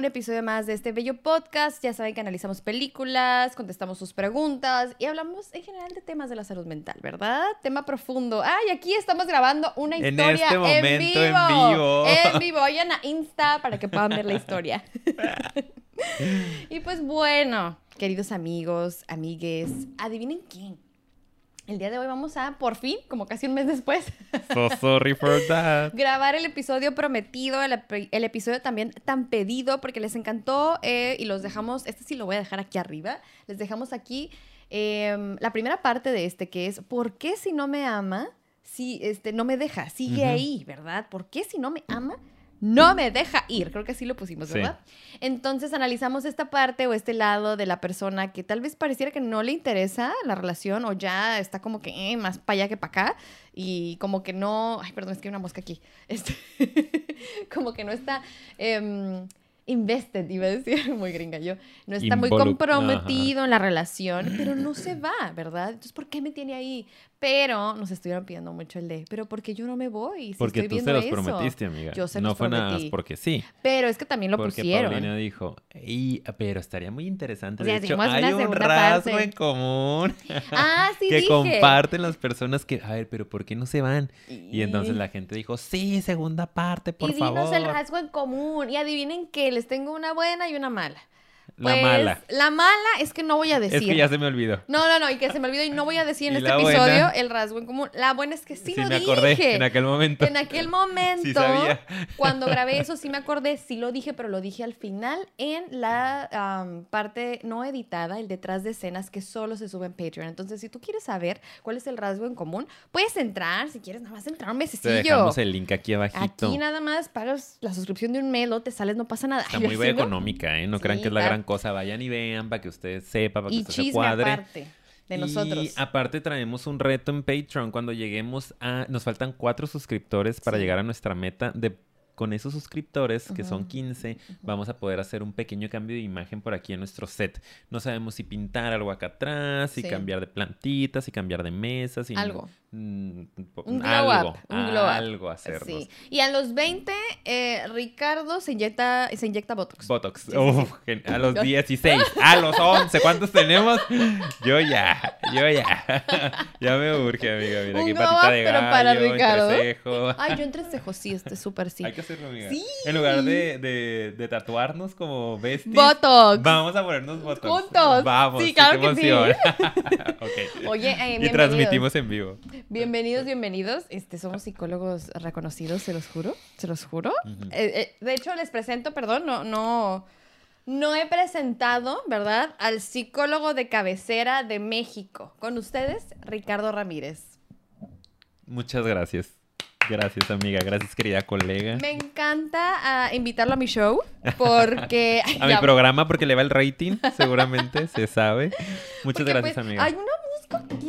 un episodio más de este bello podcast. Ya saben que analizamos películas, contestamos sus preguntas y hablamos en general de temas de la salud mental, ¿verdad? Tema profundo. Ay, aquí estamos grabando una En historia este momento, en en vivo. vivo. En vivo. Vayan a Insta para que puedan ver la historia. y pues bueno, queridos amigos, amigues, adivinen quién. El día de hoy vamos a, por fin, como casi un mes después, So sorry for that. grabar el episodio prometido, el, ep- el episodio también tan pedido, porque les encantó eh, y los dejamos, este sí lo voy a dejar aquí arriba, les dejamos aquí eh, la primera parte de este, que es, ¿por qué si no me ama, si este, no me deja? Sigue ahí, ¿verdad? ¿Por qué si no me ama? No me deja ir, creo que así lo pusimos, Sí. ¿verdad? Entonces analizamos esta parte o este lado de la persona que tal vez pareciera que no le interesa la relación o ya está como que eh, más para allá que para acá y como que no, ay, perdón, es que hay una mosca aquí, este, como que no está em, invested, iba a decir, muy gringa yo, no está muy comprometido en la relación, pero no se va, ¿verdad? Entonces, ¿por qué me tiene ahí? Pero nos estuvieron pidiendo mucho el de, pero ¿por qué yo no me voy? Si Porque estoy tú se viendo los eso". prometiste, amiga. Yo se no los fue nada más porque sí. Pero es que también lo porque pusieron. Paulina dijo, "Ey, pero estaría muy interesante. O sea, de hecho, hay un rasgo parte. en común Ah, sí, que dije. comparten las personas que, a ver, pero ¿por qué no se van? Y entonces la gente dijo, sí, segunda parte, por y dinos favor. el rasgo en común. Y adivinen que les tengo una buena y una mala. La Pues, mala. La mala es que no voy a decir. Es que ya se me olvidó. No, no, no, y que se me olvidó y no voy a decir en ¿Y este episodio buena? el rasgo en común. La buena es que sí, lo me dije. acordé en aquel momento. En aquel momento, Sí sabía. cuando grabé eso, sí me acordé, sí lo dije, pero lo dije al final en la am, parte no editada, el detrás de escenas que solo se sube en Patreon. Entonces, si tú quieres saber cuál es el rasgo en común, puedes entrar, si quieres nada más entrar un Te mesecillo. dejamos el link aquí abajito. Aquí nada más pagas la suscripción de un mes, luego te sales, no pasa nada. Está Yo muy así, económica, ¿eh? No crean que es la gran cosa. Vayan y vean para que ustedes sepan, para que Y usted se cuadre. aparte de nosotros. Y aparte traemos un reto en Patreon cuando lleguemos a... Nos faltan cuatro suscriptores para Sí. llegar a nuestra meta de... Con esos suscriptores, que son Ujú. 15, vamos a poder hacer un pequeño cambio de imagen por aquí en nuestro set. No sabemos si pintar algo acá atrás, si Sí. cambiar de plantitas, si cambiar de mesas, si Algo. Mm, Un glow algo, up, un glow up. algo hacernos. Sí. Y a los 20, eh, Ricardo se inyecta, se inyecta Botox. Botox. Sí, sí, Uf, gen- a los 16, a los 11, ¿cuántos tenemos? Yo ya, yo ya. Ya me urge, amiga. Mira, Un aquí glow patita up, de pero para gallo, Ricardo. entrecejo. Ay, yo entrecejo, sí, este súper sí. Hay que hacerlo, amiga. Sí. En lugar de, de, de tatuarnos como besties, Botox. vamos a ponernos botox. Juntos. Vamos, Sí, sí, claro qué que sí. emoción. Ok. Oye, eh, Y transmitimos en vivo. Bienvenidos, bienvenidos. Este, somos psicólogos reconocidos, se los juro, se los juro. Eh, eh, de hecho, les presento, perdón, no, no, no he presentado, ¿verdad? Al psicólogo de cabecera de México. Con ustedes, Ricardo Ramírez. Muchas gracias. Gracias, amiga. Gracias, querida colega. Me encanta ah, invitarlo a mi show porque... A mi programa porque le va el rating, seguramente, se sabe. Muchas porque, gracias, pues, amiga. Hay una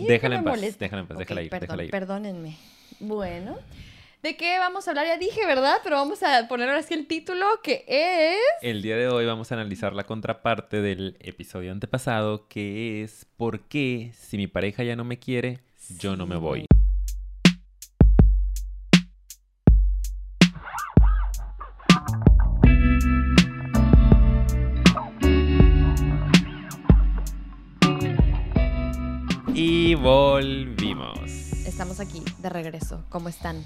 Déjala en paz, déjala en paz, déjala ir, perdón, déjala ir. Perdónenme. Bueno, ¿de qué vamos a hablar? Ya dije, ¿verdad? Pero vamos a poner ahora sí el título que es... El día de hoy vamos a analizar la contraparte del episodio antepasado, que es ¿por qué si mi pareja ya no me quiere, yo no me voy? Volvimos. Estamos aquí, de regreso. ¿Cómo están?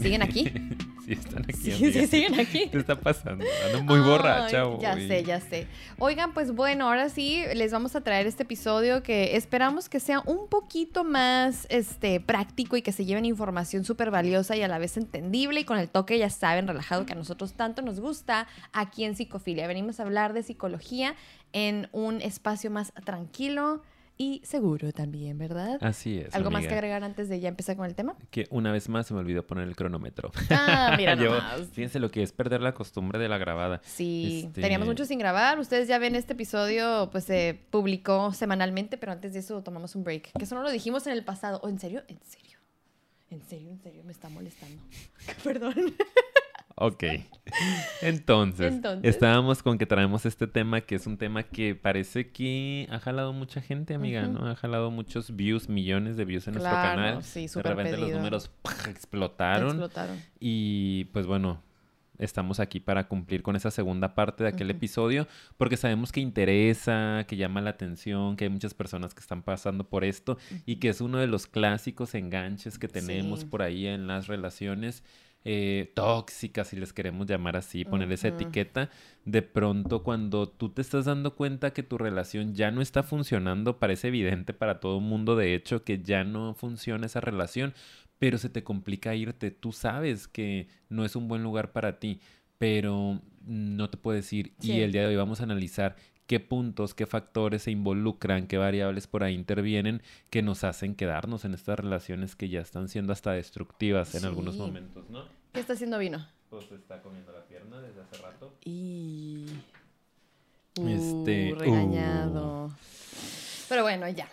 ¿Siguen aquí? sí, están aquí. Sí, sí, siguen aquí. ¿Qué está pasando? Ando muy borracha Ay, Ya sé, ya sé. Oigan, pues bueno, ahora sí les vamos a traer este episodio que esperamos que sea un poquito más este, práctico y que se lleven información súper valiosa y a la vez entendible y con el toque, ya saben, relajado que a nosotros tanto nos gusta aquí en Psicofilia. Venimos a hablar de psicología en un espacio más tranquilo y seguro también, ¿verdad? Así es. ¿Algo más que agregar antes de ya empezar con el tema? Que una vez más se me olvidó poner el cronómetro. Ah, mira Yo- nomás. fíjense lo que es perder la costumbre de la grabada. Sí, Este- teníamos mucho sin grabar. Ustedes ya ven este episodio, pues se publicó semanalmente, pero antes de eso tomamos un break. Que eso no lo dijimos en el pasado. ¿O en serio? ¿En serio? ¿En serio? ¿En serio? Me está molestando. Perdón. Ok. Entonces, Entonces. estábamos con que traemos este tema que es un tema que parece que ha jalado mucha gente, amiga. ¿no? Ha jalado muchos views, millones de views en nuestro canal. sí, de súper repente los números ¡pah! explotaron. Explotaron. Y pues bueno, estamos aquí para cumplir con esa segunda parte de aquel episodio, porque sabemos que interesa, que llama la atención, que hay muchas personas que están pasando por esto y que es uno de los clásicos enganches que tenemos por ahí en las relaciones. Eh, tóxicas, si les queremos llamar así, poner esa etiqueta, de pronto cuando tú te estás dando cuenta que tu relación ya no está funcionando, parece evidente para todo el mundo, de hecho, que ya no funciona esa relación, pero se te complica irte, tú sabes que no es un buen lugar para ti, pero no te puedes ir. Y el día de hoy vamos a analizar qué puntos, qué factores se involucran, qué variables por ahí intervienen que nos hacen quedarnos en estas relaciones que ya están siendo hasta destructivas en algunos momentos, ¿no? ¿Qué está haciendo vino? Pues está comiendo la pierna desde hace rato. Y... este... Uh, regañado. Pero bueno, ya.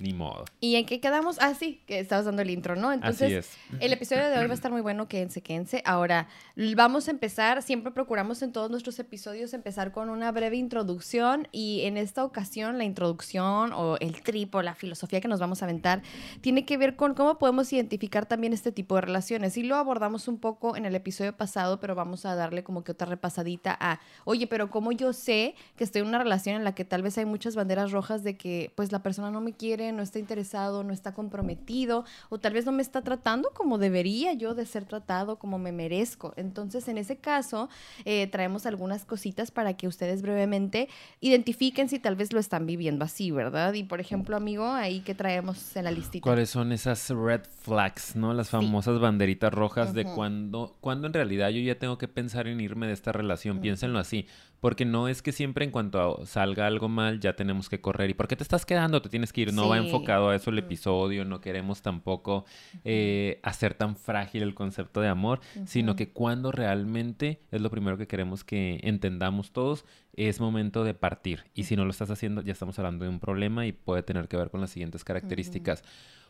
Ni modo. ¿Y en qué quedamos? Ah, sí, que estabas dando el intro, ¿no? Entonces, Así es. el episodio de hoy va a estar muy bueno, quédense, quédense. Ahora, vamos a empezar, siempre procuramos en todos nuestros episodios empezar con una breve introducción y en esta ocasión la introducción o el trip o la filosofía que nos vamos a aventar tiene que ver con cómo podemos identificar también este tipo de relaciones. Y lo abordamos un poco en el episodio pasado, pero vamos a darle como que otra repasadita a, oye, pero ¿cómo yo sé que estoy en una relación en la que tal vez hay muchas banderas rojas de que pues la persona no me quiere, no está interesado, no está comprometido o tal vez no me está tratando como debería yo de ser tratado, como me merezco. Entonces, en ese caso, eh, traemos algunas cositas para que ustedes brevemente identifiquen si tal vez lo están viviendo así, ¿verdad? Y por ejemplo, amigo, ahí que traemos en la listita. ¿Cuáles son esas red flags, no? Las famosas banderitas rojas de cuando, cuando en realidad yo ya tengo que pensar en irme de esta relación. Piénsenlo así. Porque no es que siempre en cuanto salga algo mal ya tenemos que correr. ¿Y por qué te estás quedando? Te tienes que ir. No va enfocado a eso el episodio. No queremos tampoco eh, hacer tan frágil el concepto de amor, sino que cuando realmente es lo primero que queremos que entendamos todos, es momento de partir. Y si no lo estás haciendo, ya estamos hablando de un problema y puede tener que ver con las siguientes características.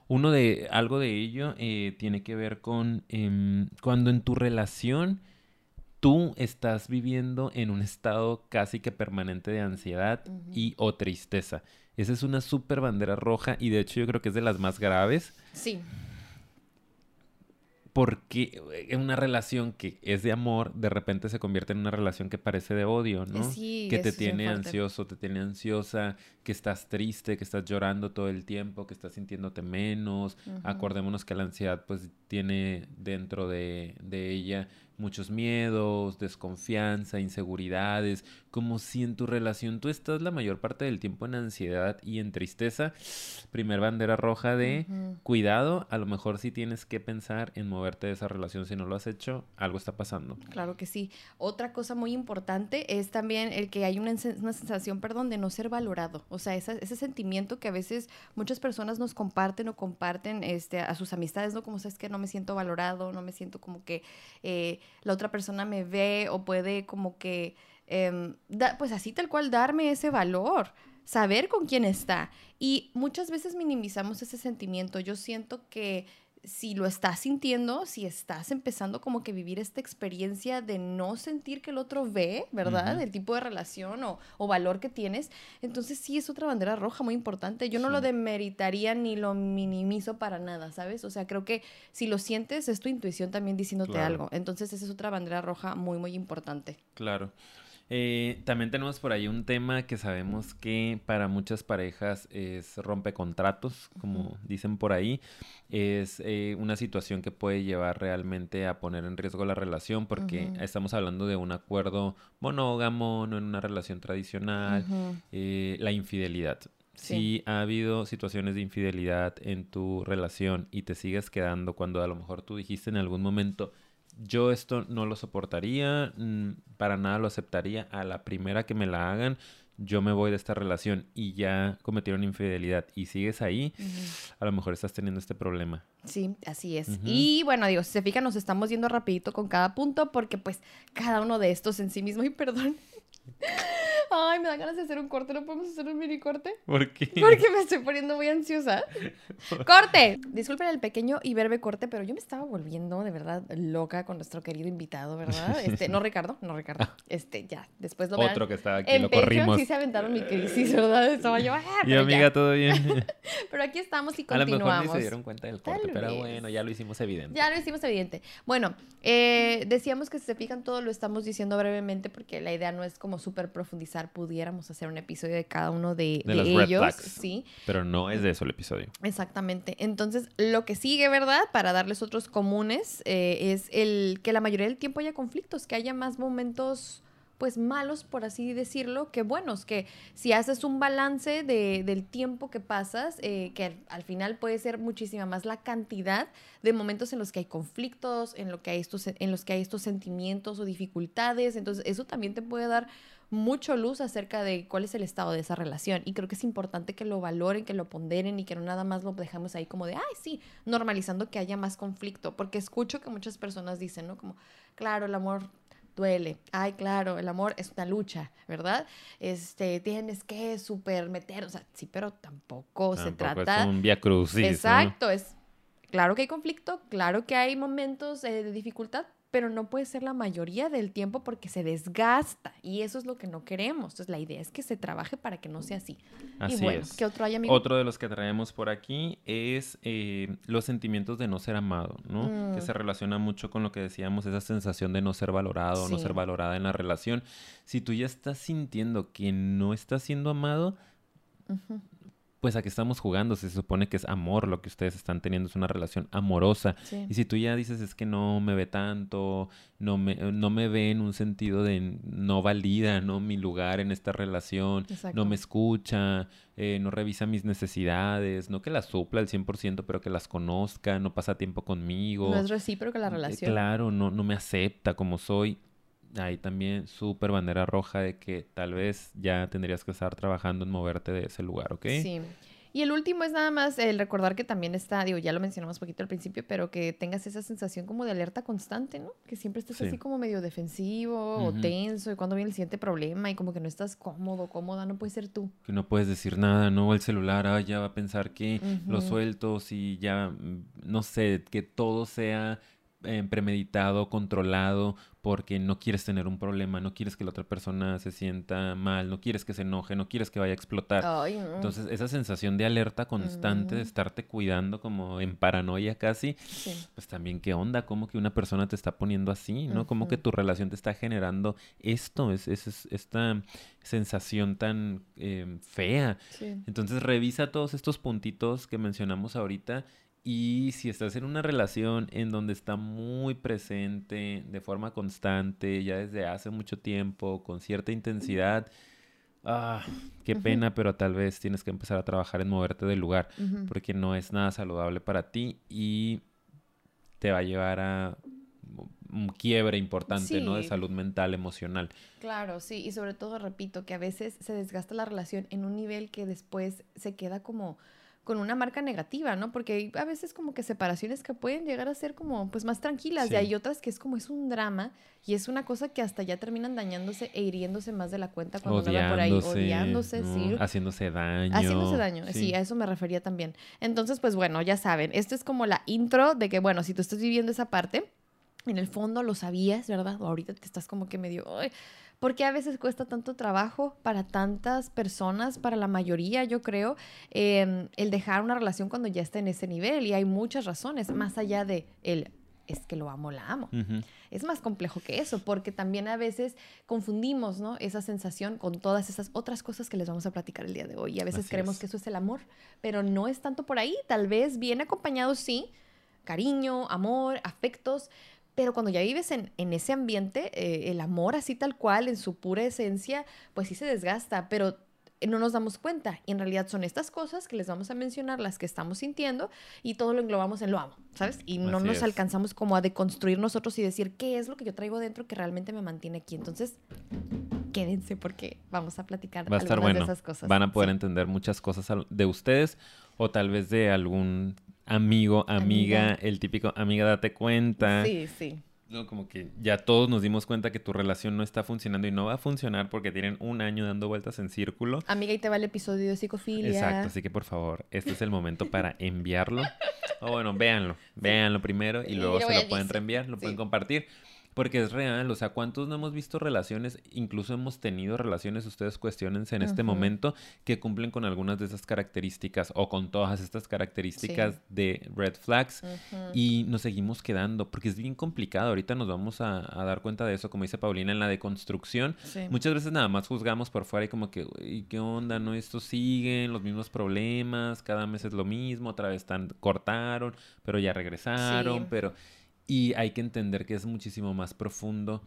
Uno de, algo de ello eh, tiene que ver con em, cuando en tu relación tú estás viviendo en un estado casi que permanente de ansiedad y o tristeza. Esa es una súper bandera roja y de hecho yo creo que es de las más graves. Sí. Porque en una relación que es de amor, de repente se convierte en una relación que parece de odio, ¿no? Sí, que te tiene ansioso, te tiene ansiosa, que estás triste, que estás llorando todo el tiempo, que estás sintiéndote menos. Acordémonos que la ansiedad pues tiene dentro de, de ella muchos miedos, desconfianza, inseguridades, como si en tu relación tú estás la mayor parte del tiempo en ansiedad y en tristeza. Primer bandera roja de cuidado, a lo mejor si tienes que pensar en moverte de esa relación, si no lo has hecho, algo está pasando. Claro que sí. Otra cosa muy importante es también el que hay una, una sensación, perdón, de no ser valorado. O sea, ese sentimiento que a veces muchas personas nos comparten o comparten este, a sus amistades, ¿no? Como sabes que no me siento valorado, no me siento como que... Eh, la otra persona me ve o puede como que, em, pues así tal cual darme ese valor, saber con quién está. Y muchas veces minimizamos ese sentimiento. Yo siento que si lo estás sintiendo, si estás empezando como que vivir esta experiencia de no sentir que el otro ve, ¿verdad? El tipo de relación o, valor que tienes, entonces sí es otra bandera roja muy importante. Yo no lo demeritaría ni lo minimizo para nada, ¿sabes? O sea, creo que si lo sientes es tu intuición también diciéndote algo. Entonces esa es otra bandera roja muy, muy importante. Claro. Eh, también tenemos por ahí un tema que sabemos que para muchas parejas es rompecontratos, como dicen por ahí. Es eh, una situación que puede llevar realmente a poner en riesgo la relación porque estamos hablando de un acuerdo monógamo, no en una relación tradicional. Eh, la infidelidad. Si ha habido situaciones de infidelidad en tu relación y te sigues quedando cuando a lo mejor tú dijiste en algún momento, yo esto no lo soportaría, mm, para nada lo aceptaría. A la primera que me la hagan, yo me voy de esta relación y ya cometieron infidelidad y sigues ahí, a lo mejor estás teniendo este problema. Sí, así es. Y bueno, digo, si se fijan, nos estamos yendo rapidito con cada punto porque pues cada uno de estos en sí mismo, y perdón, Ay, me da ganas de hacer un corte. ¿No podemos hacer un mini corte? ¿Por qué? Porque me estoy poniendo muy ansiosa. ¡Corte! Disculpen el pequeño y breve corte, pero yo me estaba volviendo de verdad loca con nuestro querido invitado, ¿verdad? Este, no Ricardo, no Ricardo. Este, ya, después lo verán. Otro que estaba aquí, En lo Patreon corrimos. sí se aventaron mi crisis, ¿verdad? Estaba yo, ah, Y amiga, ya. ¿todo bien? Pero aquí estamos y A lo mejor ni continuamos. se dieron cuenta del Tal corte, pero vez. bueno, ya lo hicimos evidente. Ya lo hicimos evidente. Bueno, eh, decíamos que si se fijan todo lo estamos diciendo brevemente porque la idea no es como súper profundizar. Pudiéramos hacer un episodio de cada uno de, De de los red ellos. flags. Sí, Pero no es de eso el episodio. exactamente. Entonces, lo que sigue, ¿verdad? Para darles otros comunes, eh, es el que la mayoría del tiempo haya conflictos, que haya más momentos pues malos, por así decirlo, que buenos, que si haces un balance de- del tiempo que pasas, eh, que al, al final puede ser muchísima más la cantidad de momentos en los que hay conflictos, en, lo que hay estos, en los que hay estos sentimientos o dificultades, entonces eso también te puede dar mucho luz acerca de cuál es el estado de esa relación y creo que es importante que lo valoren, que lo ponderen y que no nada más lo dejamos ahí como de, ay, sí, normalizando que haya más conflicto, porque escucho que muchas personas dicen, ¿no? Como, claro, el amor duele. Ay, claro, el amor es una lucha, ¿verdad? Este, tienes que super meter, o sea, sí, pero tampoco, se trata es un via crucis, ¿no? Exacto, es claro que hay conflicto, claro que hay momentos eh, de dificultad, pero no puede ser la mayoría del tiempo porque se desgasta y eso es lo que no queremos. Entonces la idea es que se trabaje para que no sea así. Así y bueno, es. ¿qué otro hay, amigo? Otro de los que traemos por aquí es eh, los sentimientos de no ser amado, ¿no? Mm. Que se relaciona mucho con lo que decíamos, esa sensación de no ser valorado, no Sí. ser valorada en la relación. Si tú ya estás sintiendo que no estás siendo amado, Ujú. Pues a qué estamos jugando, se supone que es amor lo que ustedes están teniendo, es una relación amorosa. Sí. Y si tú ya dices es que no me ve tanto, no me, no me ve en un sentido de no valida, ¿no? Mi lugar en esta relación, Exacto. no me escucha, eh, no revisa mis necesidades, no que las supla al 100%, pero que las conozca, no pasa tiempo conmigo. No es recíproca la Eh, relación. Claro, no, no me acepta como soy. Ahí también súper bandera roja de que tal vez ya tendrías que estar trabajando en moverte de ese lugar, ¿ok? Sí. Y el último es nada más el recordar que también está, digo, ya lo mencionamos poquito al principio, pero que tengas esa sensación como de alerta constante, ¿no? Que siempre estés Sí. así como medio defensivo o tenso y cuando viene el siguiente problema y como que no estás cómodo, cómoda, no puede ser tú. Que no puedes decir nada, ¿no? El celular, ah, ya va a pensar que lo suelto, si ya, mm, no sé, que todo sea eh, premeditado, controlado, porque no quieres tener un problema, no quieres que la otra persona se sienta mal, no quieres que se enoje, no quieres que vaya a explotar. Ay, no. Entonces, esa sensación de alerta constante, de estarte cuidando como en paranoia casi, Sí. pues también qué onda, como que una persona te está poniendo así, ¿no? Como que tu relación te está generando esto, es, es- es- esta sensación tan eh, fea. Sí. Entonces revisa todos estos puntitos que mencionamos ahorita y si estás en una relación en donde está muy presente de forma constante, ya desde hace mucho tiempo, con cierta intensidad, ah, qué pena, pero tal vez tienes que empezar a trabajar en moverte del lugar porque no es nada saludable para ti y te va a llevar a un quiebre importante, ¿no? De salud mental, emocional. Claro, sí, y sobre todo repito que a veces se desgasta la relación en un nivel que después se queda como con una marca negativa, ¿no? Porque hay a veces como que separaciones que pueden llegar a ser como pues más tranquilas Sí. y hay otras que es como es un drama y es una cosa que hasta ya terminan dañándose e hiriéndose más de la cuenta cuando andan por ahí Odiándose, odiándose, ¿no? sí. haciéndose daño. Haciéndose daño, sí. a eso me refería también. Entonces, pues bueno, ya saben, esto es como la intro de que, bueno, si tú estás viviendo esa parte, en el fondo lo sabías, ¿verdad? O ahorita te estás como que medio, "Ay", ¿por qué a veces cuesta tanto trabajo para tantas personas, para la mayoría, yo creo, eh, el dejar una relación cuando ya está en ese nivel? Y hay muchas razones, más allá de el, es que lo amo, la amo. Es más complejo que eso, porque también a veces confundimos, ¿no? Esa sensación con todas esas otras cosas que les vamos a platicar el día de hoy. Y a veces Así creemos es. que eso es el amor, pero no es tanto por ahí. Tal vez viene acompañado, sí, cariño, amor, afectos, pero cuando ya vives en, en ese ambiente, eh, el amor así tal cual, en su pura esencia, pues sí se desgasta, pero no nos damos cuenta. Y en realidad son estas cosas que les vamos a mencionar, las que estamos sintiendo, y todo lo englobamos en lo amo, ¿sabes? Y no Así nos es. alcanzamos como a deconstruir nosotros y decir qué es lo que yo traigo dentro que realmente me mantiene aquí. Entonces, quédense porque vamos a platicar Va a estar algunas bueno. de esas cosas. Van a poder Sí. entender muchas cosas de ustedes o tal vez de algún amigo, amiga, Amiga. el típico amiga date cuenta. Sí, sí. no, como que ya todos nos dimos cuenta que tu relación no está funcionando y no va a funcionar porque tienen un año dando vueltas en círculo. Amiga, y te va el episodio de psicofilia. Exacto, así que por favor, este es el momento para enviarlo. O bueno, véanlo, véanlo primero y luego se lo pueden reenviar, lo pueden compartir. Porque es real, o sea, ¿cuántos no hemos visto relaciones, incluso hemos tenido relaciones, ustedes cuestionense en este momento, que cumplen con algunas de esas características o con todas estas características de red flags y nos seguimos quedando, porque es bien complicado, ahorita nos vamos a, dar cuenta de eso, como dice Paulina, en la deconstrucción, muchas veces nada más juzgamos por fuera y como que, ¿y qué onda? ¿No? Esto siguen los mismos problemas, cada mes es lo mismo, otra vez están, cortaron, pero ya regresaron, pero... Y hay que entender que es muchísimo más profundo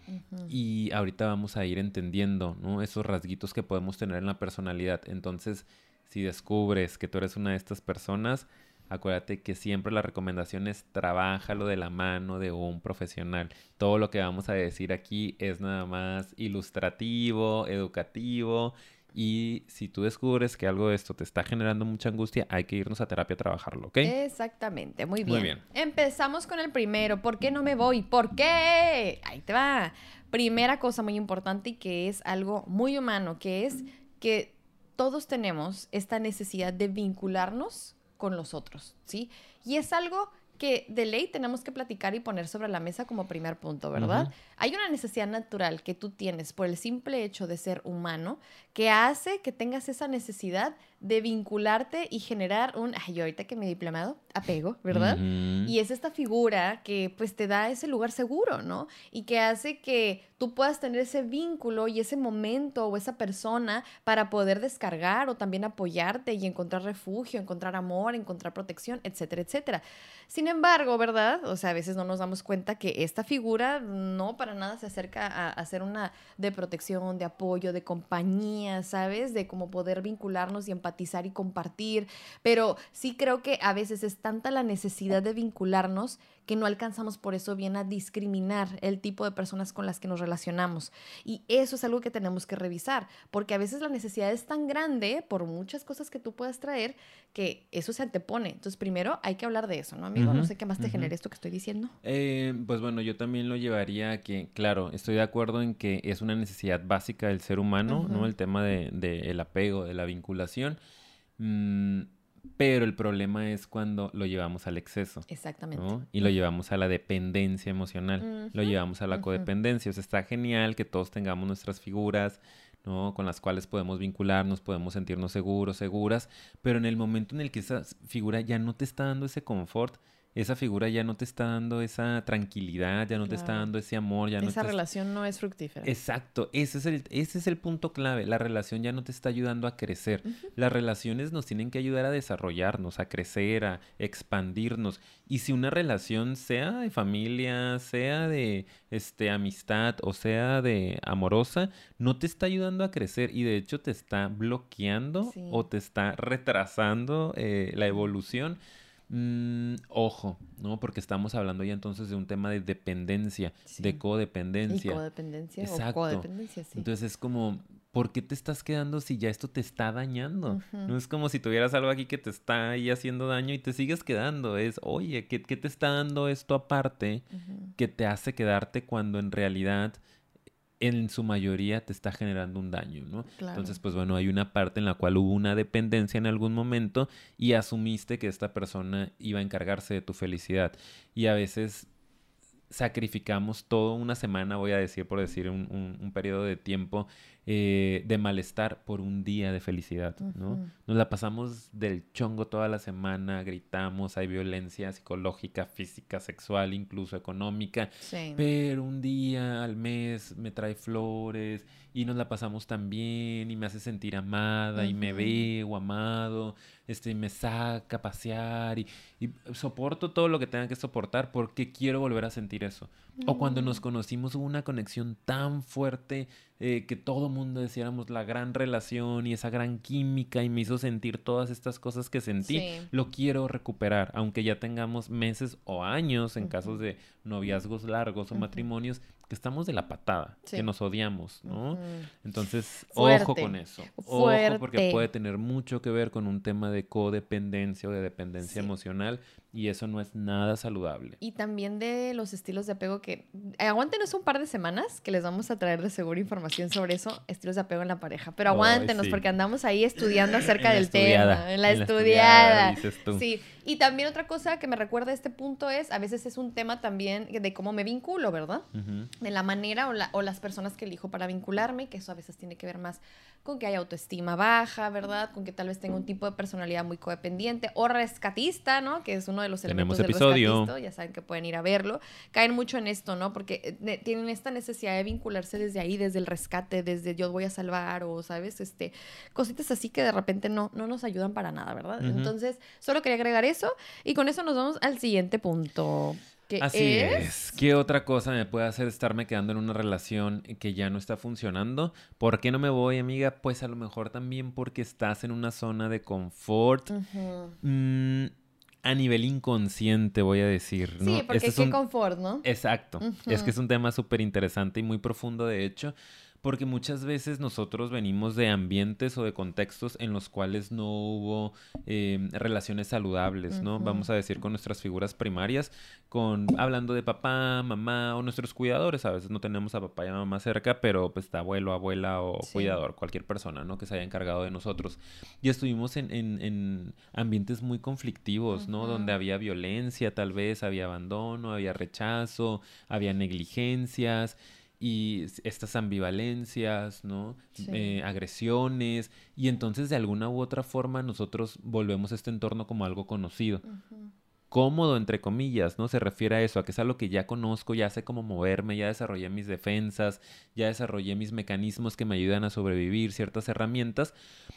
y ahorita vamos a ir entendiendo, ¿no? Esos rasguitos que podemos tener en la personalidad. Entonces, si descubres que tú eres una de estas personas, acuérdate que siempre la recomendación es trabájalo de la mano de un profesional. Todo lo que vamos a decir aquí es nada más ilustrativo, educativo y si tú descubres que algo de esto te está generando mucha angustia, hay que irnos a terapia a trabajarlo, ¿ok? Exactamente, muy bien. Muy bien. Empezamos con el primero. ¿Por qué no me voy? ¿Por qué? Ahí te va. Primera cosa muy importante y que es algo muy humano, que es que todos tenemos esta necesidad de vincularnos con los otros, ¿sí? Y es algo que de ley tenemos que platicar y poner sobre la mesa como primer punto, ¿verdad? Hay una necesidad natural que tú tienes por el simple hecho de ser humano que hace que tengas esa necesidad de vincularte y generar un, ay, yo ahorita que me he diplomado, apego, ¿verdad? Y es esta figura que pues te da ese lugar seguro, ¿no? Y que hace que tú puedas tener ese vínculo y ese momento o esa persona para poder descargar o también apoyarte y encontrar refugio, encontrar amor, encontrar protección, etcétera, etcétera. Sin embargo, ¿verdad? O sea, a veces no nos damos cuenta que esta figura no para nada se acerca a, a ser una de protección, de apoyo, de compañía, ¿sabes? De cómo poder vincularnos y empatizar y compartir, pero sí creo que a veces es tanta la necesidad de vincularnos que no alcanzamos por eso bien a discriminar el tipo de personas con las que nos relacionamos. Y eso es algo que tenemos que revisar, porque a veces la necesidad es tan grande por muchas cosas que tú puedas traer que eso se antepone. Entonces, primero hay que hablar de eso, ¿no, amigo? no sé qué más te genera esto que estoy diciendo. Eh, pues bueno, yo también lo llevaría a que, claro, estoy de acuerdo en que es una necesidad básica del ser humano, ¿no? El tema del de, el apego, de la vinculación. Mm, pero el problema es cuando lo llevamos al exceso. Exactamente. Y lo llevamos a la dependencia emocional. Lo llevamos a la codependencia. O sea, está genial que todos tengamos nuestras figuras, ¿no? Con las cuales podemos vincularnos, podemos sentirnos seguros, seguras. Pero en el momento en el que esa figura ya no te está dando ese confort, esa figura ya no te está dando esa tranquilidad, ya no te está dando ese amor, ya no Esa relación no es fructífera. Exacto, ese es, el, ese es el punto clave. La relación ya no te está ayudando a crecer. Las relaciones nos tienen que ayudar a desarrollarnos, a crecer, a expandirnos. Y si una relación, sea de familia, sea de este, amistad o sea de amorosa, no te está ayudando a crecer y de hecho te está bloqueando o te está retrasando eh, la evolución Mm, ojo, ¿no? Porque estamos hablando ya entonces de un tema de dependencia, de codependencia. codependencia o codependencia, sí. Entonces es como, ¿por qué te estás quedando si ya esto te está dañando? No es como si tuvieras algo aquí que te está ahí haciendo daño y te sigues quedando. Es, oye, ¿qué, te está dando esto aparte que te hace quedarte cuando en realidad en su mayoría te está generando un daño, ¿no? Entonces, pues bueno, hay una parte en la cual hubo una dependencia en algún momento y asumiste que esta persona iba a encargarse de tu felicidad. Y a veces sacrificamos toda una semana, voy a decir, por decir, un, un periodo de tiempo eh, de malestar por un día de felicidad, ¿no? Nos la pasamos del chongo toda la semana, gritamos, hay violencia psicológica, física, sexual, incluso económica, pero un día al mes me trae flores y nos la pasamos tan bien y me hace sentir amada y me veo amado, este, me saca a pasear y, soporto todo lo que tenga que soportar porque quiero volver a sentir eso. O cuando nos conocimos hubo una conexión tan fuerte eh, que todo mundo decíamos la gran relación y esa gran química y me hizo sentir todas estas cosas que sentí. Lo quiero recuperar, aunque ya tengamos meses o años en casos de noviazgos largos o matrimonios, que estamos de la patada, que nos odiamos, ¿no? Entonces, ojo con eso. Ojo porque puede tener mucho que ver con un tema de codependencia o de dependencia emocional y eso no es nada saludable. Y también de los estilos de apego que eh, aguántenos un par de semanas que les vamos a traer de seguro información sobre eso, estilos de apego en la pareja. Pero aguántenos porque andamos ahí estudiando acerca del tema, en la, estudiada. Sí, y también otra cosa que me recuerda a este punto es, a veces es un tema también de cómo me vinculo, ¿verdad? De la manera o, o las personas que elijo para vincularme, que eso a veces tiene que ver más con que hay autoestima baja, ¿verdad? Con que tal vez tenga un tipo de personalidad muy codependiente o rescatista, ¿no? Que es uno de los elementos del rescatista, ya saben que pueden ir a verlo. Caen mucho en esto, ¿no? Porque eh, tienen esta necesidad de vincularse desde ahí, desde el rescate, desde yo voy a salvar o, ¿sabes? Este, cositas así que de repente no, no nos ayudan para nada, ¿verdad? Entonces, solo quería agregar eso y con eso nos vamos al siguiente punto. Así es? ¿Qué otra cosa me puede hacer estarme quedando en una relación que ya no está funcionando? ¿Por qué no me voy, amiga? Pues a lo mejor también porque estás en una zona de confort. Mm, a nivel inconsciente, voy a decir. ¿no? Sí, porque este es un... confort, ¿no? Exacto. Es que es un tema súper interesante y muy profundo, de hecho porque muchas veces nosotros venimos de ambientes o de contextos en los cuales no hubo em, relaciones saludables, ¿no? Vamos a decir con nuestras figuras primarias, con hablando de papá, mamá o nuestros cuidadores, a veces no tenemos a papá y a mamá cerca, pero pues está abuelo, abuela o cuidador, cualquier persona, ¿no? Que se haya encargado de nosotros. Y estuvimos en, en, ambientes muy conflictivos, ¿no? Donde había violencia, tal vez, había abandono, había rechazo, había negligencias y estas ambivalencias, ¿no? Eh, agresiones, y entonces de alguna u otra forma nosotros volvemos a este entorno como algo conocido cómodo, entre comillas, ¿no? Se refiere a eso, a que es algo que ya conozco, ya sé cómo moverme, ya desarrollé mis defensas, ya desarrollé mis mecanismos que me ayudan a sobrevivir, ciertas herramientas,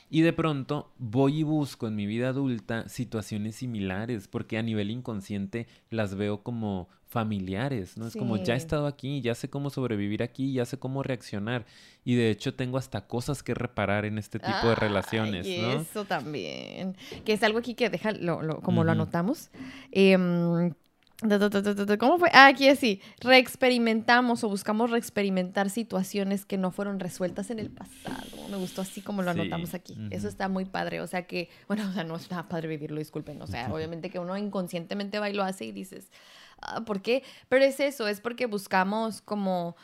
y de pronto voy y busco en mi vida adulta situaciones similares, porque a nivel inconsciente las veo como familiares, ¿no? Es como ya he estado aquí, ya sé cómo sobrevivir aquí, ya sé cómo reaccionar y de hecho tengo hasta cosas que reparar en este tipo de relaciones, y Eso también, que es algo aquí que deja, lo, como lo anotamos. Em, ¿Cómo fue? Ah, aquí así. Reexperimentamos o buscamos reexperimentar situaciones que no fueron resueltas en el pasado. Me gustó así como lo anotamos aquí. Eso está muy padre. O sea que, bueno, o sea, no es nada padre vivirlo, disculpen. O sea, obviamente que uno inconscientemente va y lo hace y dices, ah, ¿por qué? Pero es eso, es porque buscamos como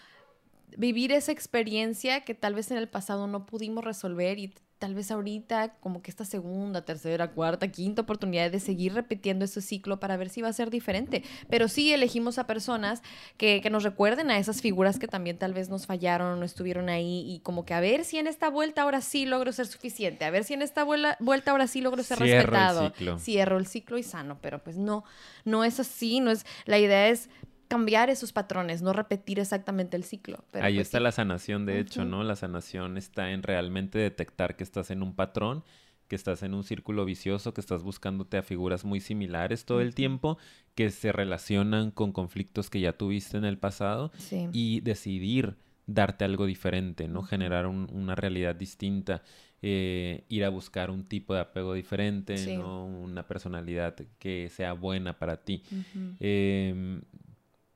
vivir esa experiencia que tal vez en el pasado no pudimos resolver y tal vez ahorita como que esta segunda, tercera, cuarta, quinta oportunidad de seguir repitiendo ese ciclo para ver si va a ser diferente. Pero sí elegimos a personas que, nos recuerden a esas figuras que también tal vez nos fallaron o no estuvieron ahí y como que a ver si en esta vuelta ahora sí logro ser suficiente, a ver si en esta vuelta ahora sí logro ser respetado. Cierro el ciclo y sano, pero pues no, no es así, no es, la idea es cambiar esos patrones, no repetir exactamente el ciclo. Ahí pues está la sanación, de hecho, ¿no? La sanación está en realmente detectar que estás en un patrón, que estás en un círculo vicioso, que estás buscándote a figuras muy similares todo el tiempo, que se relacionan con conflictos que ya tuviste en el pasado y decidir darte algo diferente, ¿no? Generar una realidad distinta. Eh, ir a buscar un tipo de apego diferente, ¿no? Una personalidad que sea buena para ti.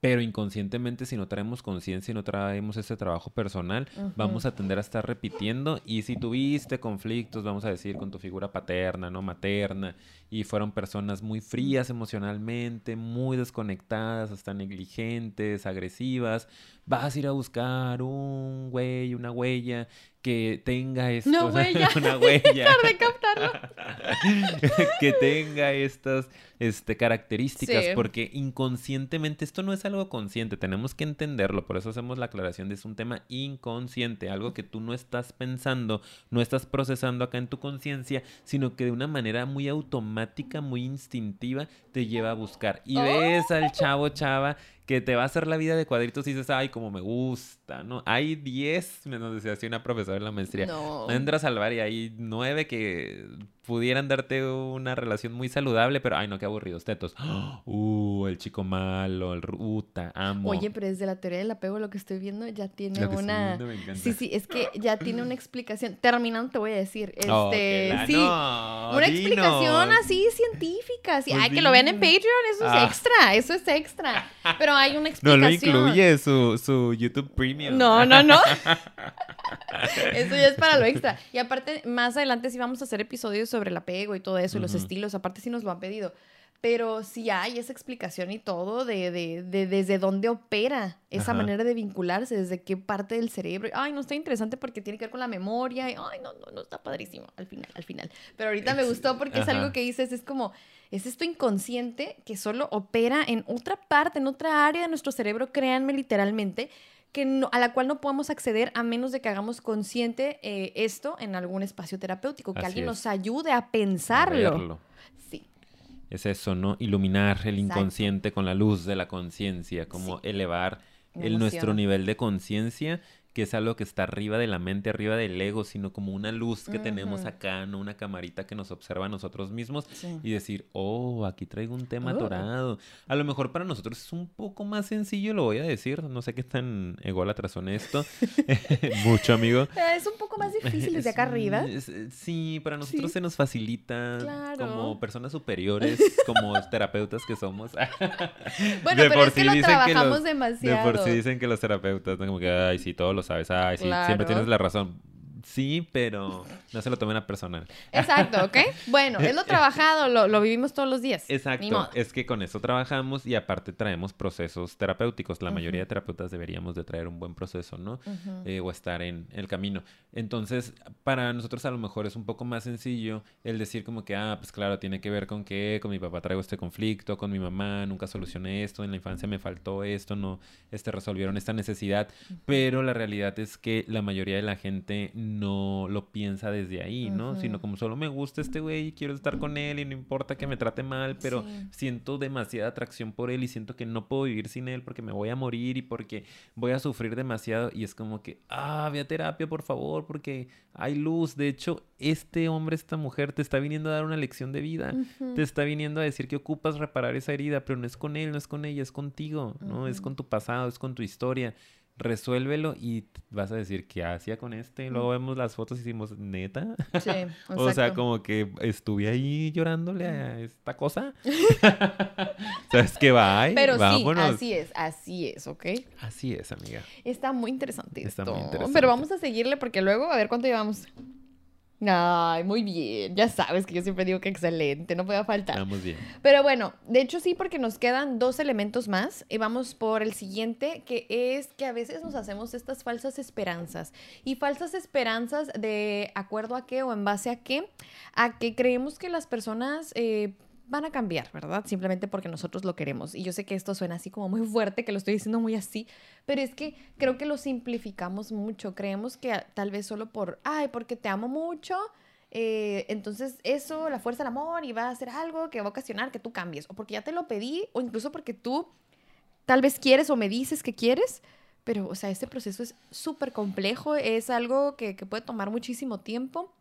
Pero inconscientemente, si no traemos conciencia y no traemos ese trabajo personal, vamos a tender a estar repitiendo. Y si tuviste conflictos, vamos a decir, con tu figura paterna, no materna, y fueron personas muy frías emocionalmente, muy desconectadas, hasta negligentes, agresivas, vas a ir a buscar un güey, una huella que tenga esto, no, huella. una huella, que tenga estas este, características, porque inconscientemente esto no es algo consciente, tenemos que entenderlo, por eso hacemos la aclaración de es un tema inconsciente, algo que tú no estás pensando, no estás procesando acá en tu conciencia, sino que de una manera muy automática, muy instintiva, te lleva a buscar. Y ves al chavo, chava, que te va a hacer la vida de cuadritos y dices, ay, como me gusta, ¿no? Hay 10, nos decía así una profesora en la maestría. No. Entras al bar y hay 9 que pudieran darte una relación muy saludable, pero ay, no, qué aburridos tetos. Uh, el chico malo, el ruta, amo. Oye, pero desde la teoría del apego lo que estoy viendo ya tiene una Sí, sí, es que ya tiene una explicación. Terminando te voy a decir, oh, este, sí, una explicación así científica, sí. Pues ay, que lo vean en Patreon, eso es ah. extra, eso es extra. Pero hay una explicación. No lo incluye su, su YouTube Premium. No, no, no. Eso ya es para lo extra. Y aparte, más adelante sí vamos a hacer episodios sobre el apego y todo eso, y los estilos. Aparte, sí nos lo han pedido. Pero sí hay esa explicación y todo de, de, de desde dónde opera esa manera de vincularse, desde qué parte del cerebro. Ay, no está interesante porque tiene que ver con la memoria. Y, ay, no, no, no está padrísimo al final, al final. Pero ahorita me gustó porque es algo que dices, es como, es esto inconsciente que solo opera en otra parte, en otra área de nuestro cerebro, créanme literalmente, que a la cual no podemos acceder a menos de que hagamos consciente eh, esto en algún espacio terapéutico, que alguien nos ayude a pensarlo. sí. Es eso, ¿no? Iluminar el inconsciente con la luz de la conciencia, como elevar el, nuestro nivel de conciencia que es algo que está arriba de la mente, arriba del ego, sino como una luz que tenemos acá, no una camarita que nos observa a nosotros mismos y decir, oh, aquí traigo un tema atorado. A lo mejor para nosotros es un poco más sencillo, lo voy a decir, no sé qué tan ególatras son esto, mucho amigo. Eh, es un poco más difícil desde acá arriba. Eh, sí, para nosotros se nos facilita como personas superiores, como terapeutas que somos. bueno, pero es que lo trabajamos demasiado. De por sí dicen que los terapeutas, como que, ay, sí, todos sabes. Ay, sí, siempre tienes la razón. Sí, pero no se lo tomen a personal. Exacto, ¿ok? Bueno, es lo trabajado, lo, vivimos todos los días. Exacto. Es que con eso trabajamos y aparte traemos procesos terapéuticos. La mayoría de terapeutas deberíamos de traer un buen proceso, ¿no? Eh, o estar en el camino. Entonces, para nosotros a lo mejor es un poco más sencillo el decir como que, ah, pues claro, tiene que ver con que con mi papá traigo este conflicto, con mi mamá nunca solucioné esto, en la infancia me faltó esto, no, este, resolvieron esta necesidad. Pero la realidad es que la mayoría de la gente no lo piensa desde ahí, ¿no? Sino como solo me gusta este güey y quiero estar con él y no importa que me trate mal, pero siento demasiada atracción por él y siento que no puedo vivir sin él porque me voy a morir y porque voy a sufrir demasiado. Y es como que, ah, ve a terapia, por favor, porque hay luz. De hecho, este hombre, esta mujer te está viniendo a dar una lección de vida, te está viniendo a decir que ocupas reparar esa herida, pero no es con él, no es con ella, es contigo, ¿no? Es con tu pasado, es con tu historia resuélvelo y vas a decir qué hacía con este. Luego vemos las fotos y decimos, neta. Sí, o sea, como que estuve ahí llorándole a esta cosa. ¿Sabes qué va? Pero sí, así es, así es, ¿ok? Así es, amiga. Está muy interesante Está muy interesante. Pero vamos a seguirle porque luego, a ver cuánto llevamos. Ay, muy bien. Ya sabes que yo siempre digo que excelente, no puede faltar. Vamos bien. Pero bueno, de hecho sí, porque nos quedan dos elementos más y vamos por el siguiente, que es que a veces nos hacemos estas falsas esperanzas. Y falsas esperanzas de acuerdo a qué o en base a qué, a que creemos que las personas... Eh, van a cambiar, ¿verdad? Simplemente porque nosotros lo queremos. Y yo sé que esto suena así como muy fuerte, que lo estoy diciendo muy así, pero es que creo que lo simplificamos mucho. Creemos que tal vez solo por, ay, porque te amo mucho, eh, entonces eso, la fuerza del amor, y va a ser algo que va a ocasionar que tú cambies, o porque ya te lo pedí, o incluso porque tú tal vez quieres o me dices que quieres. Pero, o sea, este proceso es súper complejo, es algo que puede tomar muchísimo tiempo.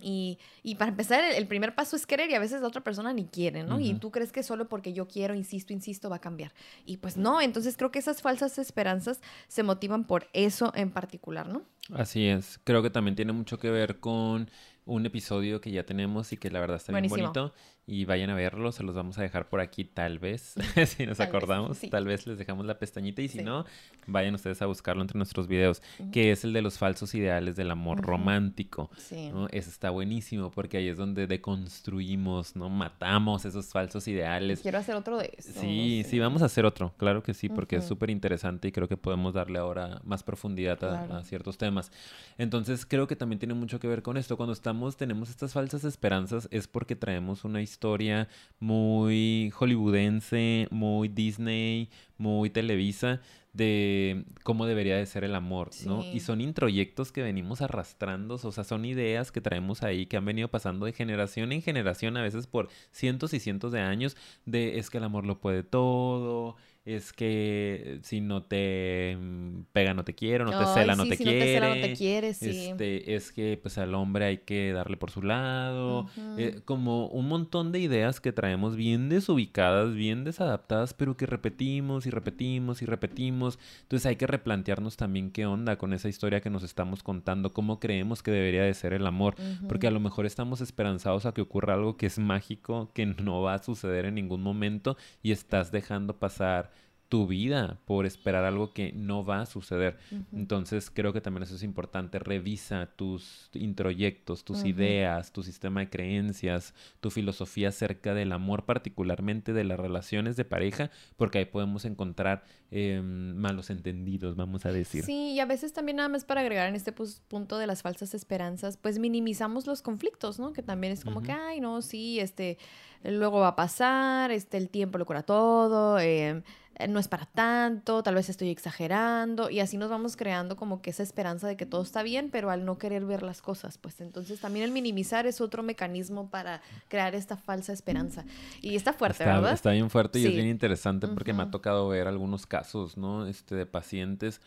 Y, y, para empezar, el, primer paso es querer y a veces la otra persona ni quiere, ¿no? Y tú crees que solo porque yo quiero, insisto, insisto, va a cambiar. Y pues no, entonces creo que esas falsas esperanzas se motivan por eso en particular, ¿no? Así es, creo que también tiene mucho que ver con un episodio que ya tenemos y que la verdad está bien bonito y vayan a verlo, se los vamos a dejar por aquí tal vez, si nos acordamos, tal vez les dejamos la pestañita y si no, vayan ustedes a buscarlo entre nuestros videos, que es el de los falsos ideales del amor romántico. ¿no? Ese está buenísimo porque ahí es donde deconstruimos, ¿no? Matamos esos falsos ideales. Quiero hacer otro de eso. Sí, sí, vamos a hacer otro, claro que sí, porque es súper interesante y creo que podemos darle ahora más profundidad a, a ciertos temas. Entonces creo que también tiene mucho que ver con esto. Cuando estamos, tenemos estas falsas esperanzas, es porque traemos una historia muy hollywoodense, muy Disney, muy Televisa de cómo debería de ser el amor, ¿no? Y son introyectos que venimos arrastrando, o sea, son ideas que traemos ahí que han venido pasando de generación en generación, a veces por cientos y cientos de años, de es que el amor lo puede todo, es que si no te mm, pega no te quiero, no te cela no te quiere. No te cela, no te quiere, sí. Este, es que pues al hombre hay que darle por su lado. Eh, como un montón de ideas que traemos bien desubicadas, bien desadaptadas, pero que repetimos y repetimos y repetimos. Entonces hay que replantearnos también qué onda con esa historia que nos estamos contando, cómo creemos que debería de ser el amor, porque a lo mejor estamos esperanzados a que ocurra algo que es mágico, que no va a suceder en ningún momento y estás dejando pasar tu vida por esperar algo que no va a suceder. Entonces creo que también eso es importante. Revisa tus introyectos, tus ideas, tu sistema de creencias, tu filosofía acerca del amor, particularmente de las relaciones de pareja, porque ahí podemos encontrar em, malos entendidos, vamos a decir. Sí, y a veces también nada más para agregar en este punto de las falsas esperanzas, pues minimizamos los conflictos, ¿no? Que también es como que, ay, no, sí, este, luego va a pasar, este, el tiempo lo cura todo, eh, eh, no es para tanto, tal vez estoy exagerando y así nos vamos creando como que esa esperanza de que todo está bien, pero al no querer ver las cosas, pues entonces también el minimizar es otro mecanismo para crear esta falsa esperanza. Y está fuerte, ¿verdad? Está bien fuerte y es bien interesante porque me ha tocado ver algunos casos, ¿no? Este, de pacientes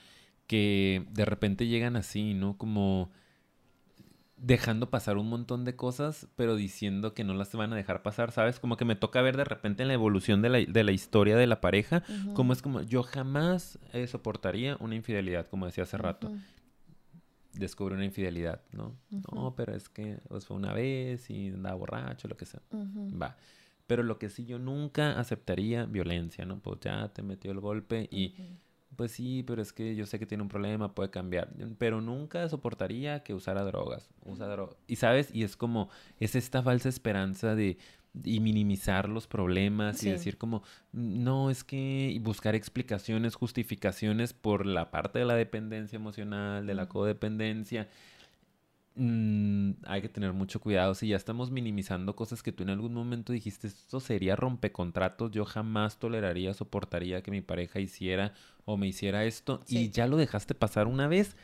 que de repente llegan así, ¿no? Como dejando pasar un montón de cosas, pero diciendo que no las van a dejar pasar, ¿sabes? Como que me toca ver de repente en la evolución de la, de la historia de la pareja, como es como, yo jamás eh, soportaría una infidelidad, como decía hace rato. Descubre una infidelidad, ¿no? No, pero es que pues, fue una vez y andaba borracho, lo que sea. Va. Pero lo que sí yo nunca aceptaría, violencia, ¿no? Pues ya te metió el golpe y pues sí, pero es que yo sé que tiene un problema, puede cambiar. Pero nunca soportaría que usara drogas. Usa drogas. Y sabes, y es como, es esta falsa esperanza de y minimizar los problemas y decir como, no, es que y buscar explicaciones, justificaciones por la parte de la dependencia emocional, de la codependencia. Mm, hay que tener mucho cuidado. Si ya estamos minimizando cosas que tú en algún momento dijiste, esto sería rompecontratos, yo jamás toleraría, soportaría que mi pareja hiciera o me hiciera esto y ya lo dejaste pasar una vez,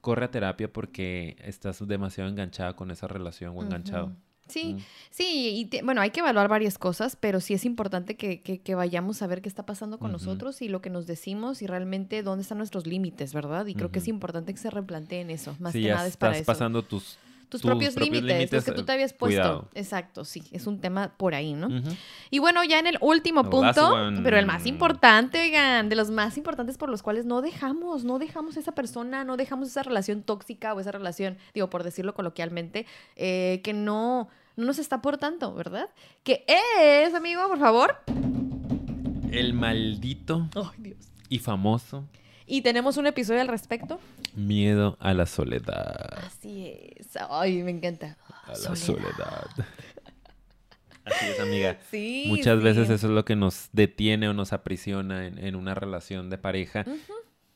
corre a terapia porque estás demasiado enganchada con esa relación o enganchado. Sí, sí, y bueno, hay que evaluar varias cosas, pero sí es importante que, que, vayamos a ver qué está pasando con nosotros y lo que nos decimos y realmente dónde están nuestros límites, ¿verdad? Y creo que es importante que se replanteen eso, más que nada es para estás pasando tus tus, propios, límites, los que tú te habías puesto. Exacto, sí, es un tema por ahí, ¿no? Y bueno, ya en el último punto, pero el más importante, oigan, de los más importantes por los cuales no dejamos, no dejamos esa persona, no dejamos esa relación tóxica o esa relación, digo, por decirlo coloquialmente, eh, que no, no nos está aportando, ¿verdad? Que es, amigo, por favor. El maldito y famoso y tenemos un episodio al respecto. Miedo a la soledad. Así es. Ay, me encanta. A la soledad. Así es, amiga. Sí. Muchas veces eso es lo que nos detiene o nos aprisiona en, una relación de pareja.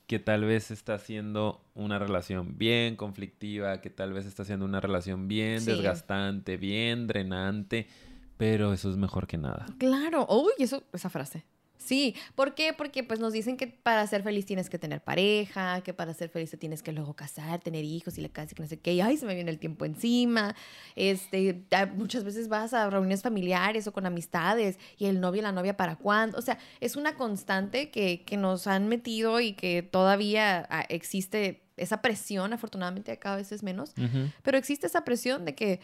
Que tal vez está siendo una relación bien conflictiva, que tal vez está siendo una relación bien desgastante, bien drenante, pero eso es mejor que nada. Claro, uy, eso, esa frase. Sí, ¿por qué? Porque pues nos dicen que para ser feliz tienes que tener pareja, que para ser feliz te tienes que luego casar, tener hijos y le casas que no sé qué, y ay, se me viene el tiempo encima. Este, muchas veces vas a reuniones familiares o con amistades y el novio y la novia para cuándo. O sea, es una constante que, que nos han metido y que todavía ah, existe esa presión, afortunadamente cada vez es menos, pero existe esa presión de que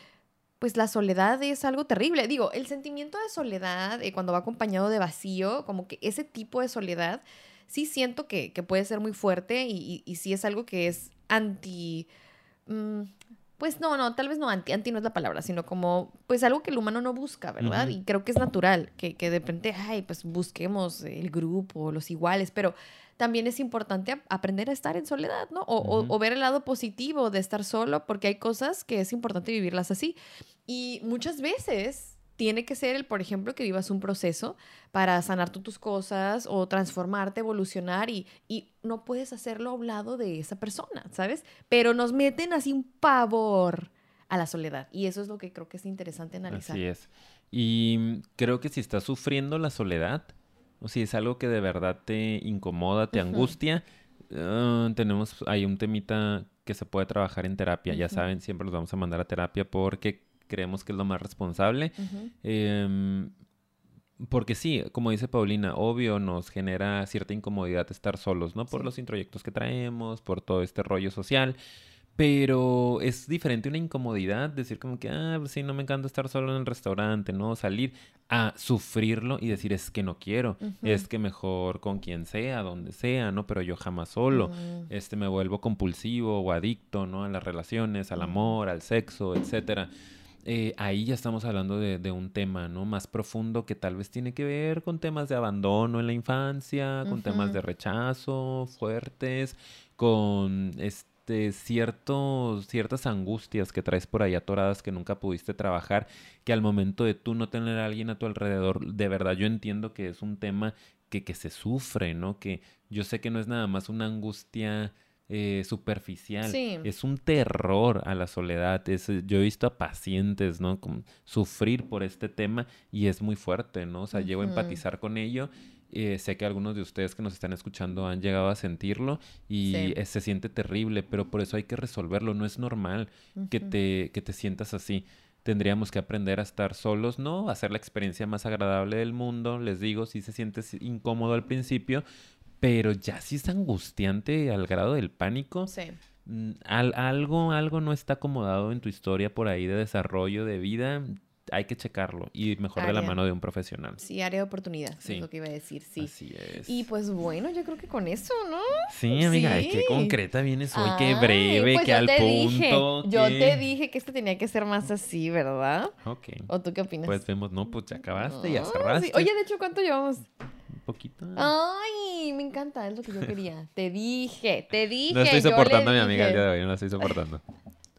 pues la soledad es algo terrible. Digo, el sentimiento de soledad, eh, cuando va acompañado de vacío, como que ese tipo de soledad, sí siento que, puede ser muy fuerte y, y, sí es algo que es anti... Mm, pues no, no, tal vez no anti, anti no es la palabra, sino como, pues algo que el humano no busca, ¿verdad? Y creo que es natural, que, que de repente, ay, pues busquemos el grupo, los iguales, pero también es importante aprender a estar en soledad, ¿no? O, ver el lado positivo de estar solo, porque hay cosas que es importante vivirlas así. Y muchas veces tiene que ser el, por ejemplo, que vivas un proceso para sanar tus cosas o transformarte, evolucionar y, y no puedes hacerlo a un lado de esa persona, ¿sabes? Pero nos meten así un pavor a la soledad y eso es lo que creo que es interesante analizar. Así es. Y creo que si estás sufriendo la soledad, o si es algo que de verdad te incomoda, te angustia, ah, tenemos ahí un temita que se puede trabajar en terapia. Ya saben, siempre los vamos a mandar a terapia porque creemos que es lo más responsable. Em, porque sí, como dice Paulina, obvio nos genera cierta incomodidad estar solos, ¿no? Por los introyectos que traemos, por todo este rollo social. Pero es diferente una incomodidad, decir como que, ah, pues sí, no me encanta estar solo en el restaurante, ¿no? Salir a sufrirlo y decir, es que no quiero, es que mejor con quien sea, donde sea, ¿no? Pero yo jamás solo, este, me vuelvo compulsivo o adicto, ¿no? A las relaciones, al amor, al sexo, etcétera. Eh, ahí ya estamos hablando de, un tema, ¿no? Más profundo que tal vez tiene que ver con temas de abandono en la infancia, con temas de rechazo fuertes, con este, ciertos, ciertas angustias que traes por ahí atoradas que nunca pudiste trabajar, que al momento de tú no tener a alguien a tu alrededor, de verdad yo entiendo que es un tema que, que se sufre, ¿no? Que yo sé que no es nada más una angustia eh, superficial. Es un terror a la soledad. Es, eh, yo he visto a pacientes, ¿no? sufrir por este tema y es muy fuerte, ¿no? O sea, llego a empatizar con ello. Eh, sé que algunos de ustedes que nos están escuchando han llegado a sentirlo y se siente terrible, pero por eso hay que resolverlo. No es normal que, te, que te sientas así tendríamos que aprender a estar solos, ¿no? Hacer la experiencia más agradable del mundo. Les digo, si se siente incómodo al principio, pero ya sí es angustiante al grado del pánico. Sí. Mm, algo, algo no está acomodado en tu historia por ahí de desarrollo de vida. Hay que checarlo y mejor de la mano de un profesional. Sí, área de oportunidad, sí. es lo que iba a decir, sí. Así es. Y pues bueno, yo creo que con eso, ¿no? Sí, amiga, qué concreta vienes hoy, qué breve, pues qué al punto. Yo te dije que esto tenía que ser más así, ¿verdad? Ok. ¿O tú qué opinas? Pues vemos, no, pues ya acabaste, ya cerraste. Oye, de hecho, ¿cuánto llevamos? poquito. Ay, me encanta, es lo que yo quería. Te dije, te dije. No estoy soportando a mi amiga el día de hoy, no la estoy soportando.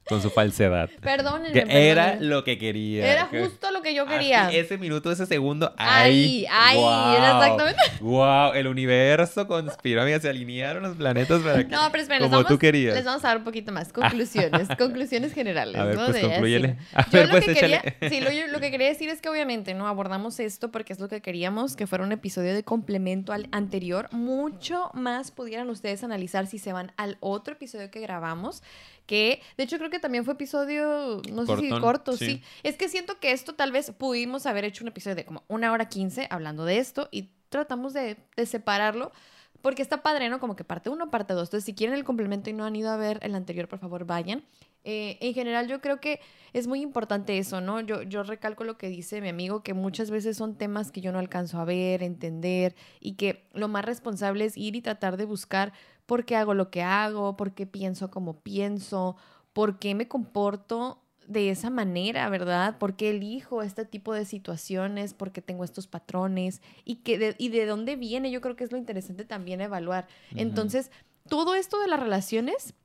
Con su falsedad. Perdónenme. Que era lo que quería. Era justo lo que yo quería. ese minuto, ese segundo. Ahí, ahí, era exactamente. Wow, el universo conspiró, amiga, se alinearon los planetas para que. No, pero esperen, como tú querías. Les vamos a dar un poquito más. Conclusiones, conclusiones generales. A ver, ¿no? pues concluyele. yo lo pues, que quería, sí, lo, que quería decir es que obviamente, ¿no? Abordamos esto porque es lo que queríamos, que fuera un episodio de complemento al anterior. Mucho más pudieran ustedes analizar si se van al otro episodio que grabamos que de hecho creo que también fue episodio, no sé si corto, sí. Es que siento que esto tal vez pudimos haber hecho un episodio de como una hora quince hablando de esto y tratamos de, separarlo. Porque está padre, ¿no? Como que parte uno, parte dos. Entonces, si quieren el complemento y no han ido a ver el anterior, por favor, vayan. Eh, en general, yo creo que es muy importante eso, ¿no? Yo, yo recalco lo que dice mi amigo, que muchas veces son temas que yo no alcanzo a ver, entender, y que lo más responsable es ir y tratar de buscar por qué hago lo que hago, por qué pienso como pienso, por qué me comporto de esa manera, ¿verdad? ¿Por qué elijo este tipo de situaciones? ¿Por qué tengo estos patrones? ¿Y, que de, y de dónde viene? Yo creo que es lo interesante también evaluar. Entonces, todo esto de las relaciones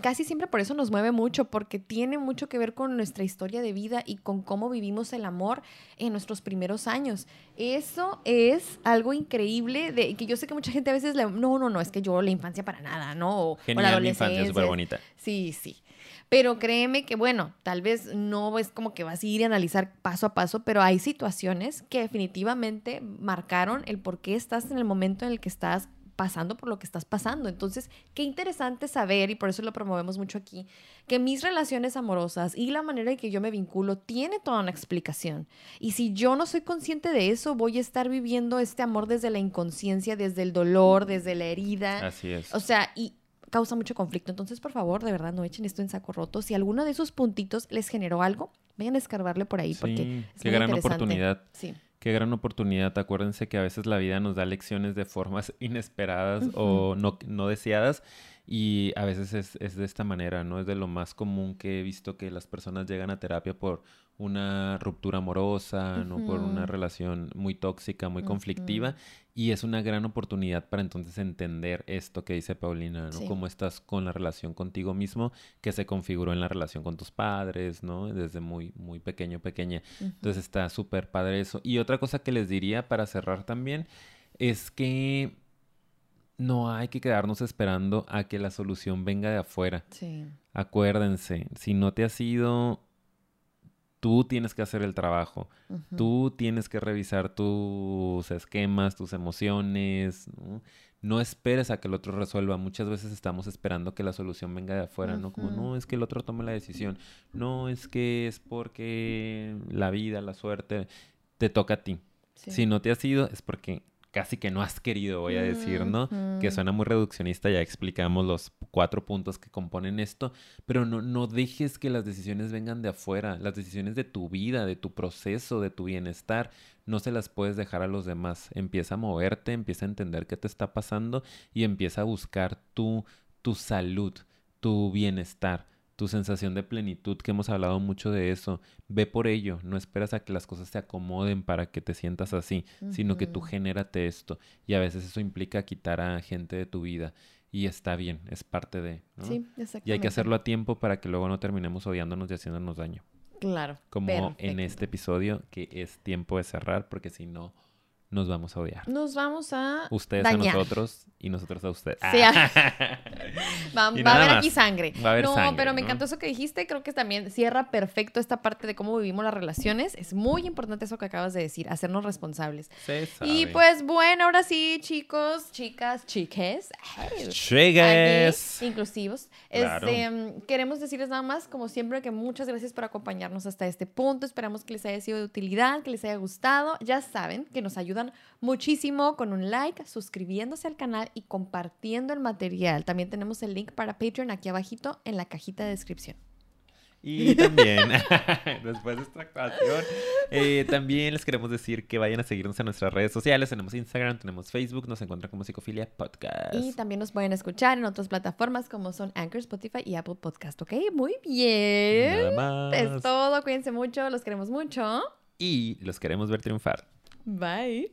casi siempre por eso nos mueve mucho, porque tiene mucho que ver con nuestra historia de vida y con cómo vivimos el amor en nuestros primeros años. Eso es algo increíble, de que yo sé que mucha gente a veces le, no, no, no, es que yo la infancia para nada, ¿no? O, Genial, la adolescencia. infancia súper bonita. Sí, sí. Pero créeme que, bueno, tal vez no es como que vas a ir y analizar paso a paso, pero hay situaciones que definitivamente marcaron el por qué estás en el momento en el que estás pasando por lo que estás pasando. Entonces, qué interesante saber, y por eso lo promovemos mucho aquí, que mis relaciones amorosas y la manera en que yo me vinculo tiene toda una explicación. Y si yo no soy consciente de eso, voy a estar viviendo este amor desde la inconsciencia, desde el dolor, desde la herida. Así es. O sea, y causa mucho conflicto. Entonces, por favor, de verdad, no echen esto en saco roto. Si alguno de esos puntitos les generó algo, vayan a escarbarle por ahí porque es qué gran oportunidad. Sí. Qué gran oportunidad. Acuérdense que a veces la vida nos da lecciones de formas inesperadas o no, no deseadas y a veces es, es, de esta manera, ¿no? Es de lo más común que he visto que las personas llegan a terapia por una ruptura amorosa, ¿no? Por una relación muy tóxica, muy conflictiva. Y es una gran oportunidad para entonces entender esto que dice Paulina, ¿no? Cómo estás con la relación contigo mismo, que se configuró en la relación con tus padres, ¿no? Desde muy, muy pequeño, pequeña. Entonces está súper padre eso. Y otra cosa que les diría para cerrar también es que no hay que quedarnos esperando a que la solución venga de afuera. Sí. Acuérdense, si no te ha sido tú tienes que hacer el trabajo. Tú tienes que revisar tus esquemas, tus emociones. ¿no? esperes a que el otro resuelva. Muchas veces estamos esperando que la solución venga de afuera, ¿no? Como, no, es que el otro tome la decisión. No, es que es porque la vida, la suerte, te toca a ti. Si no te has ido es porque casi que no has querido, voy a decir, ¿no? Que suena muy reduccionista, ya explicamos los cuatro puntos que componen esto, pero no, no dejes que las decisiones vengan de afuera, las decisiones de tu vida, de tu proceso, de tu bienestar, no se las puedes dejar a los demás. Empieza a moverte, empieza a entender qué te está pasando y empieza a buscar tu, tu salud, tu bienestar tu sensación de plenitud, que hemos hablado mucho de eso. Ve por ello, no esperas a que las cosas se acomoden para que te sientas así, sino que tú genérate esto. Y a veces eso implica quitar a gente de tu vida. Y está bien, es parte de. Sí, exactamente. Y hay que hacerlo a tiempo para que luego no terminemos odiándonos y haciéndonos daño. Claro. Como en este episodio, que es tiempo de cerrar, porque si no, nos vamos a odiar. Nos vamos a. Ustedes a nosotros y nosotros a ustedes. Sí, ah. va, a haber aquí sangre. Va a haber no, pero me encantó eso que dijiste. Creo que también cierra perfecto esta parte de cómo vivimos las relaciones. Es muy importante eso que acabas de decir, hacernos responsables. Y pues bueno, ahora sí, chicos, chicas, chiques. Chiques. Inclusivos. Este, queremos decirles nada más, como siempre, que muchas gracias por acompañarnos hasta este punto. Esperamos que les haya sido de utilidad, que les haya gustado. Ya saben que nos ayudan muchísimo con un like, suscribiéndose al canal y compartiendo el material. También tenemos el link para Patreon aquí abajito en la cajita de descripción. Y también, después de esta actuación, eh, también les queremos decir que vayan a seguirnos en nuestras redes sociales. Tenemos Instagram, tenemos Facebook, nos encuentran como Psicofilia Podcast. Y también nos pueden escuchar en otras plataformas como son Anchor, Spotify y Apple Podcast, ¿ok? Muy bien. Nada más. Es todo, cuídense mucho, los queremos mucho. Y los queremos ver triunfar. Bye.